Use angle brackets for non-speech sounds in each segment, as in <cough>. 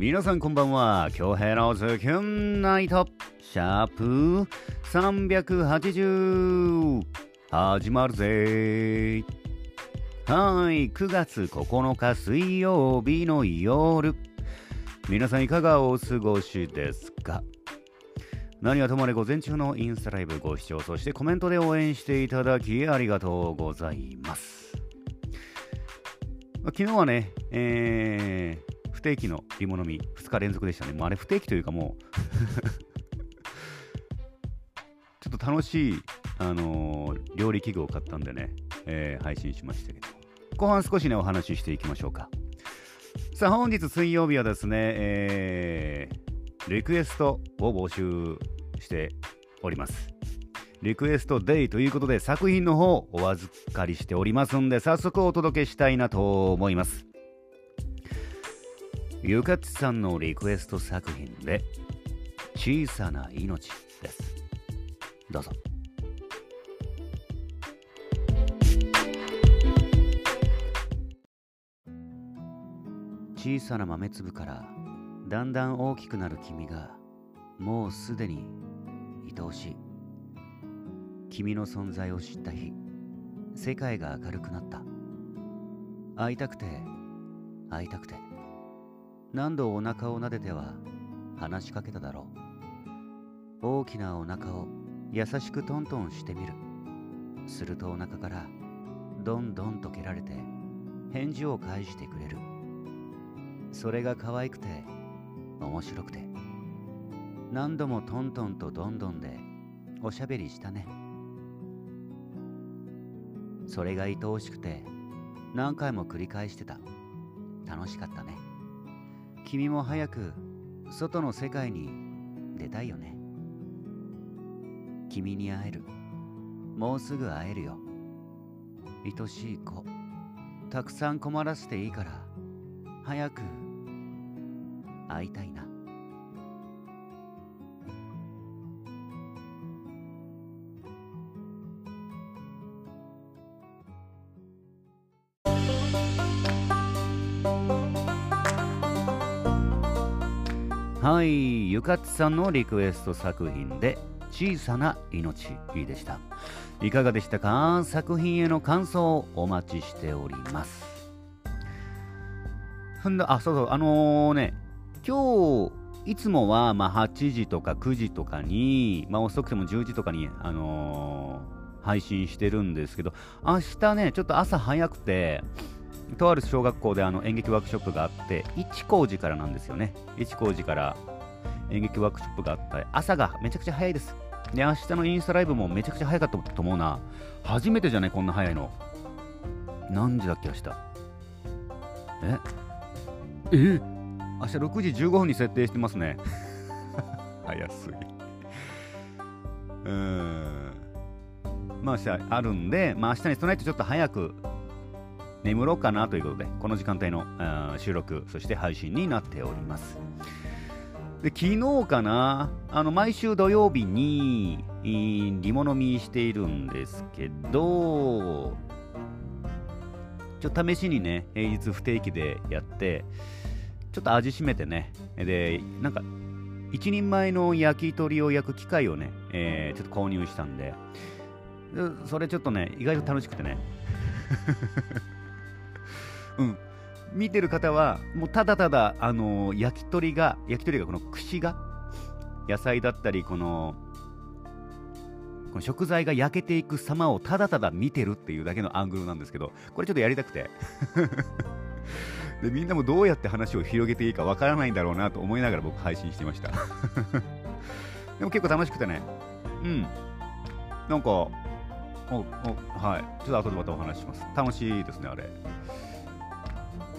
皆さんこんばんは。京平のズキュンナイト。シャープ380始まるぜ。はい。9月9日水曜日の夜。皆さんいかがお過ごしですか？何はともあれ午前中のインスタライブご視聴そしてコメントで応援していただきありがとうございます。昨日はね、えー、不定期のリモ飲み2日連続でしたね。もうあれ不定期というかもう <laughs> ちょっと楽しい、あのー、料理器具を買ったんでね、えー、配信しましたけど。後半少しね、お話ししていきましょうか。さあ、本日水曜日はですね、えー、リクエストを募集しております。リクエストデイということで作品の方お預かりしておりますんで早速お届けしたいなと思います。ゆかちさんのリクエスト作品で小さな命です。どうぞ。小さな豆粒からだんだん大きくなる君がもうすでに愛おしい。君の存在を知った日世界が明るくなった。会いたくて会いたくて。何度お腹を撫でては話しかけただろう。大きなお腹を優しくトントンしてみる。するとお腹からどんどんと蹴られて返事を返してくれる。それが可愛くて面白くて。何度もトントンとどんどんでおしゃべりしたね。それが愛おしくて何回も繰り返してた。楽しかったね。君も早く外の世界に出たいよね。君に会える。もうすぐ会えるよ。愛しい子。たくさん困らせていいから早く会いたいな。はい、ゆかつさんのリクエスト作品で小さな命でした。いかがでしたか？作品への感想をお待ちしております。ふんだ、あ、そうそう、あのー、ね、今日、いつもはまあ8時とか9時とかに、まあ遅くても10時とかに、あのー、配信してるんですけど、明日ね、ちょっと朝早くて、とある小学校であの演劇ワークショップがあって一高寺からなんですよね。一高寺から演劇ワークショップがあった朝がめちゃくちゃ早いです。で明日のインスタライブもめちゃくちゃ早かったと思うな。初めてじゃないこんな早いの。何時だっけ明日？え？え？明日6時15分に設定してますね。<laughs> 早すぎ。うーん。まあ明日あるんで、まあ明日に備えてちょっと早く眠ろうかなということで、この時間帯の収録、そして配信になっております。で昨日かな、あの毎週土曜日にリモ飲みしているんですけど、ちょっと試しにね、平日不定期でやって、ちょっと味しめてね、で、なんか、一人前の焼き鳥を焼く機械をね、えー、ちょっと購入したんで、それちょっとね、意外と楽しくてね。うん、見てる方はもうただただ、あの、焼き鳥が焼き鳥がこの串が野菜だったりこのこの食材が焼けていく様をただただ見てるっていうだけのアングルなんですけどこれちょっとやりたくて。<laughs> でみんなもどうやって話を広げていいかわからないんだろうなと思いながら僕配信してました。<laughs> でも結構楽しくてね。うん。なんかおおはい。ちょっと後でまたお話しします。楽しいですねあれ。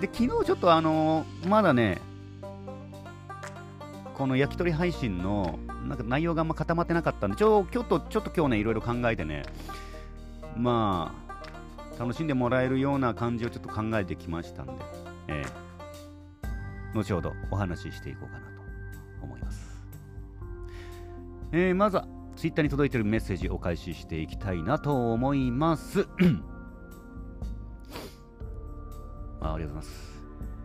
で昨日ちょっとあのー、まだねこの焼き鳥配信のなんか内容があんま固まってなかったんでちょちょっとちょっと今日ねいろいろ考えてねまあ楽しんでもらえるような感じをちょっと考えてきましたんで、えー、後ほどお話ししていこうかなと思います、えー、まずはツイッターに届いているメッセージお返ししていきたいなと思います。ありがとうございます。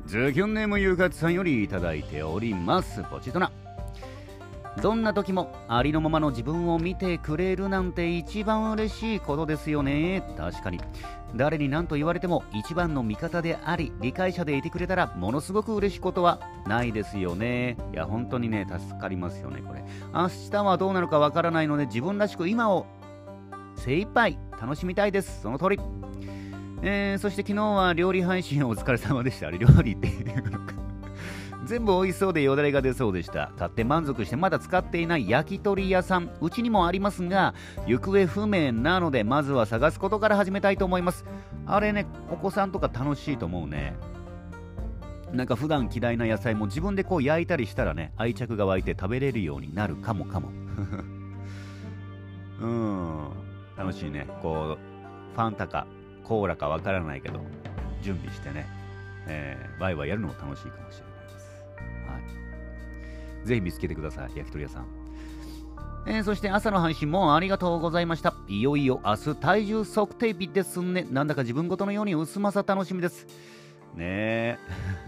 ズキュンネームゆうかつさんよりいただいております。ポチッとなどんな時もありのままの自分を見てくれるなんて一番嬉しいことですよね。確かに。誰に何と言われても一番の味方であり理解者でいてくれたらものすごく嬉しいことはないですよね。いや本当にね助かりますよねこれ。明日はどうなるかわからないので自分らしく今を精一杯楽しみたいです。その通り。えー、そして昨日は料理配信お疲れ様でした。あれ料理っていうのか <laughs> 全部美味しそうでよだれが出そうでした。買って満足してまだ使っていない焼き鳥屋さん、うちにもありますが、行方不明なので、まずは探すことから始めたいと思います。あれね、お子さんとか楽しいと思うね。なんか普段嫌いな野菜も自分でこう焼いたりしたらね、愛着が湧いて食べれるようになるかもかも。<laughs> うん、楽しいね。こう、ファンタかコーラかわからないけど、準備してね、えー、ワイワイやるのも楽しいかもしれないです。ぜひ見つけてください、焼き鳥屋さん。えー、そして朝の配信もありがとうございました。いよいよ明日体重測定日ですね。なんだか自分ごとのように薄まさ楽しみです。ねえ。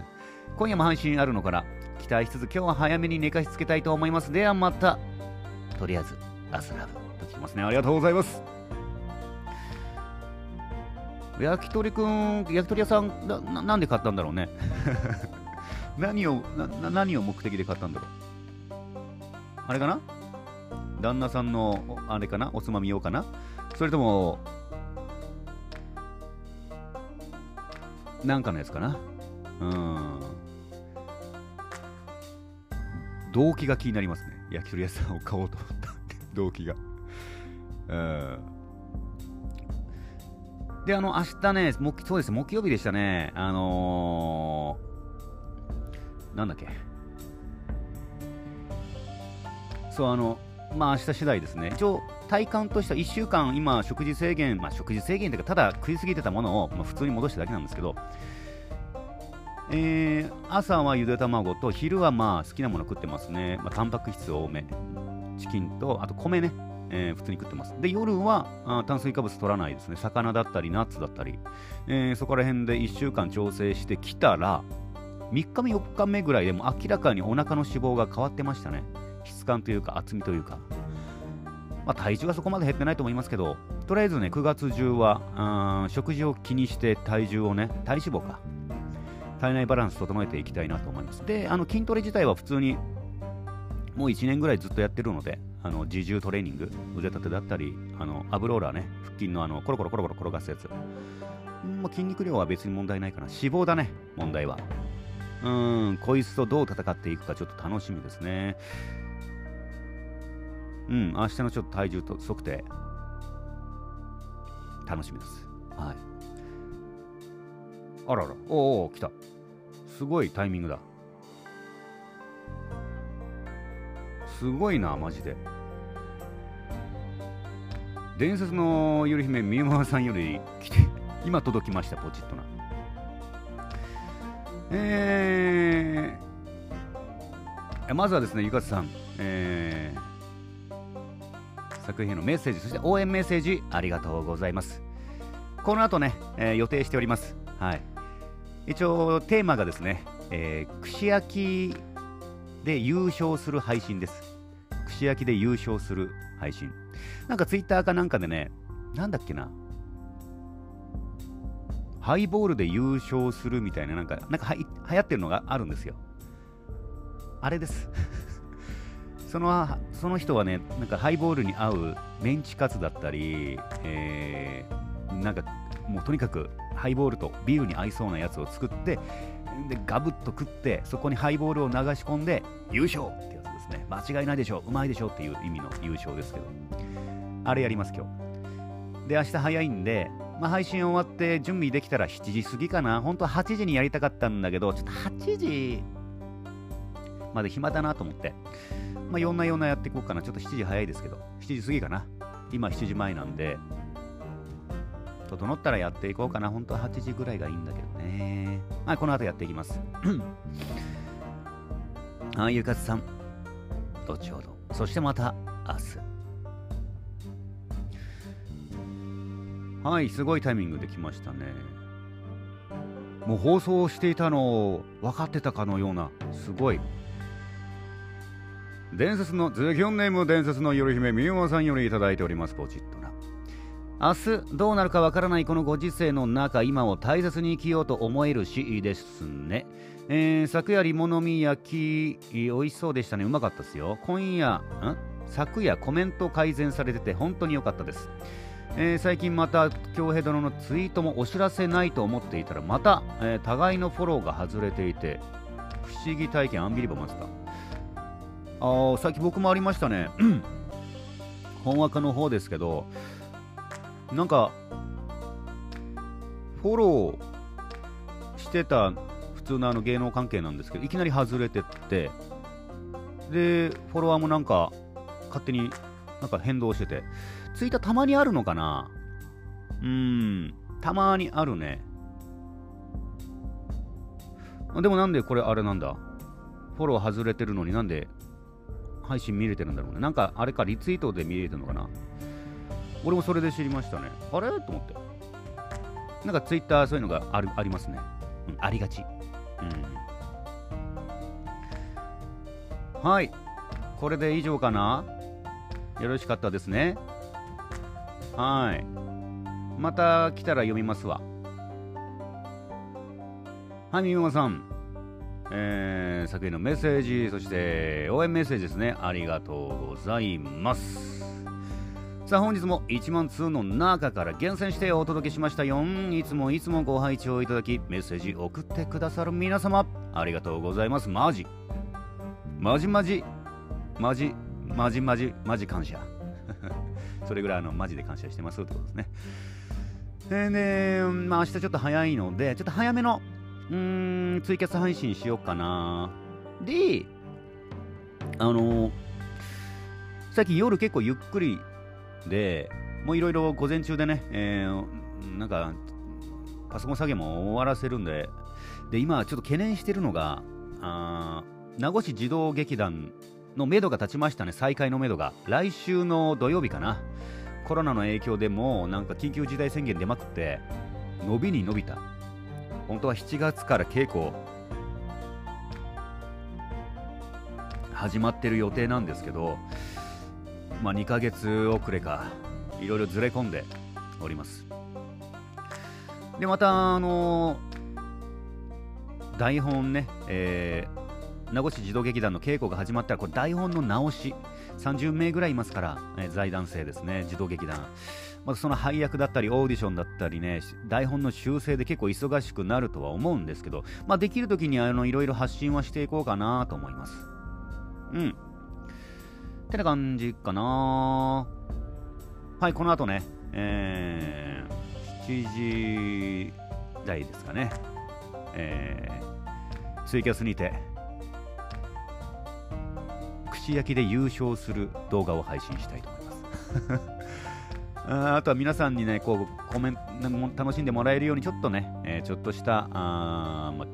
<laughs> 今夜も配信あるのかな期待しつつ今日は早めに寝かしつけたいと思います。ではまた。とりあえず、アスラブときますね。ありがとうございます。焼き鳥くん、焼き鳥屋さんな、なんで買ったんだろうね。<laughs> 何をな、何を目的で買ったんだろう。あれかな？旦那さんの、あれかな？おつまみ用かな？それとも、なんかのやつかな？うん。動機が気になりますね。焼き鳥屋さんを買おうと思った動機が。うん。で、あの、明日ね、そうです、木曜日でしたね。あのー、なんだっけ。そう、あの、まあ明日次第ですね。一応、体感としては1週間、今、食事制限、まあ食事制限というか、ただ食いすぎてたものを、まあ、普通に戻しただけなんですけど、えー、朝はゆで卵と、昼はまあ好きなもの食ってますね。まあ、タンパク質多め。チキンと、あと米ね。えー、普通に食ってます。で、夜はあ炭水化物取らないですね。魚だったり、ナッツだったり、えー、そこら辺で1週間調整してきたら、3日目、4日目ぐらいでも明らかにお腹の脂肪が変わってましたね。質感というか厚みというか、まあ、体重はそこまで減ってないと思いますけど、とりあえずね、9月中は、食事を気にして体重をね、体脂肪か、体内バランス整えていきたいなと思います。で、あの筋トレ自体は普通に、もう1年ぐらいずっとやってるので、あの自重トレーニング、腕立てだったり、あのアブローラーね、腹筋のあのコロコロコロコロ転がすやつ。まあ、筋肉量は別に問題ないかな。脂肪だね、問題は。うん、こいつとどう戦っていくかちょっと楽しみですね。うん、明日のちょっと体重と測定、楽しみです。はい。あらら、おお、来た。すごいタイミングだ。すごいな、マジで。伝説のゆり姫、みゆまさんより来て、<laughs> 今届きました、ポチッとな。えー、まずはですね、ゆかつさん、えー、作品へのメッセージ、そして応援メッセージありがとうございます。この後ね、えー、予定しております。はい。一応、テーマがですね、えー、串焼きで優勝する配信です。串焼きで優勝する配信。なんかツイッターかなんかでね、なんだっけな、ハイボールで優勝するみたいな、なんか、なんかは流行ってるのがあるんですよ。あれです。<laughs> そのその人はね、なんかハイボールに合うメンチカツだったり、えー、なんかもうとにかくハイボールとビールに合いそうなやつを作って、でガブッと食って、そこにハイボールを流し込んで、優勝ってですね。間違いないでしょう、うまいでしょうっていう意味の優勝ですけど、あれやります、今日。で、明日早いんで、まあ、配信終わって準備できたら7時過ぎかな。本当は8時にやりたかったんだけど、ちょっと8時まで暇だなと思って。まあ、4な4なやっていこうかな。ちょっと7時早いですけど、7時過ぎかな。今7時前なんで、整ったらやっていこうかな。本当は8時ぐらいがいいんだけどね。はい、この後やっていきます。<clears throat> あ、ゆかつさん、後ほど。そしてまた明日。はい、すごいタイミングできましたね。もう放送していたのを分かってたかのようなすごい伝説のズキョンネーム伝説の夜姫みゆまさんよりいいておりますポチッと明日どうなるかわからないこのご時世の中今を大切に生きようと思えるしですね、えー、昨夜リモのみ焼き美味しそうでしたね。うまかったですよ。今夜ん？昨夜コメント改善されてて本当に良かったです。えー、最近また京平殿のツイートもお知らせないと思っていたらまた、えー、互いのフォローが外れていて不思議体験アンビリバマスか？ああさっき僕もありましたね。<clears throat> 本枠の方ですけどなんかフォローしてた普通のあの芸能関係なんですけどいきなり外れてってでフォロワーもなんか勝手になんか変動しててツイッターたまにあるのかな？うーん、たまにあるね。でもなんでこれあれなんだ？フォロー外れてるのになんで配信見れてるんだろうね。なんかあれかリツイートで見れてるのかな？俺もそれで知りましたね。あれ？と思って。なんかツイッターそういうのがあるありますね。うん、ありがち。うん。はい。これで以上かな？よろしかったですね。はい。また来たら読みますわ。はい、みまさん。えー、作品のメッセージ、そして応援メッセージですね。ありがとうございます。さあ本日も1万通の中から厳選してお届けしましたよ。いつもいつもご拝聴いただき、メッセージ送ってくださる皆様、ありがとうございます。マジ。マジマジ。マジ、マジマジ、マジ感謝。<laughs> それぐらいのマジで感謝してますってことですね。で、ね、まあ明日ちょっと早いので、ちょっと早めの、うーん、ツイキャス配信しようかな。で、あの最近夜結構ゆっくりで、もういろいろ午前中でね、えー、なんか、パソコン作業も終わらせるんで、で、今ちょっと懸念しているのが、あ名護市児童劇団のめどが立ちましたね、再開のめどが。来週の土曜日かな。コロナの影響でもなんか緊急事態宣言出まくって、伸びに伸びた。本当は7月から稽古始まってる予定なんですけど、まあ、2ヶ月遅れか、いろいろずれ込んでおります。で、また、あのー、台本ね、えー、名護市児童劇団の稽古が始まったらこれ台本の直し30名ぐらいいますから、え財団生ですね児童劇団。まずその配役だったりオーディションだったりね台本の修正で結構忙しくなるとは思うんですけど、まあ、できる時にあのいろいろ発信はしていこうかなと思います。うん。ってな感じかな。はいこの後ねえー、7時台ですかね。えー、ツイキャスにて串焼きで優勝する動画を配信したいと思います。<laughs> ああとは皆さんにね、こう、コメント、楽しんでもらえるように、ちょっとね、えー、ちょっとした、あま、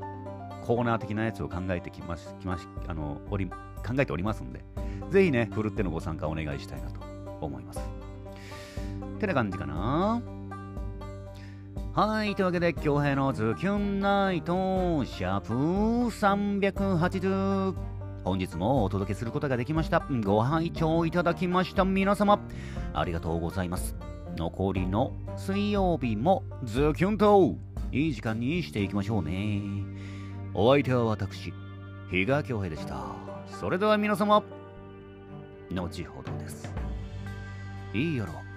コーナー的なやつを考えてきまし、きまし、あの、おり、考えておりますんで、ぜひね、ふるってのご参加お願いしたいなと思います。てな感じかなはい、というわけで、京平のズキュンナイト、シャープ380。本日もお届けすることができました。ご拝聴いただきました皆様、ありがとうございます。残りの水曜日もズキュンといい時間にしていきましょうね。お相手は私、比嘉恭平でした。それでは皆様、後ほどです。いいやろ。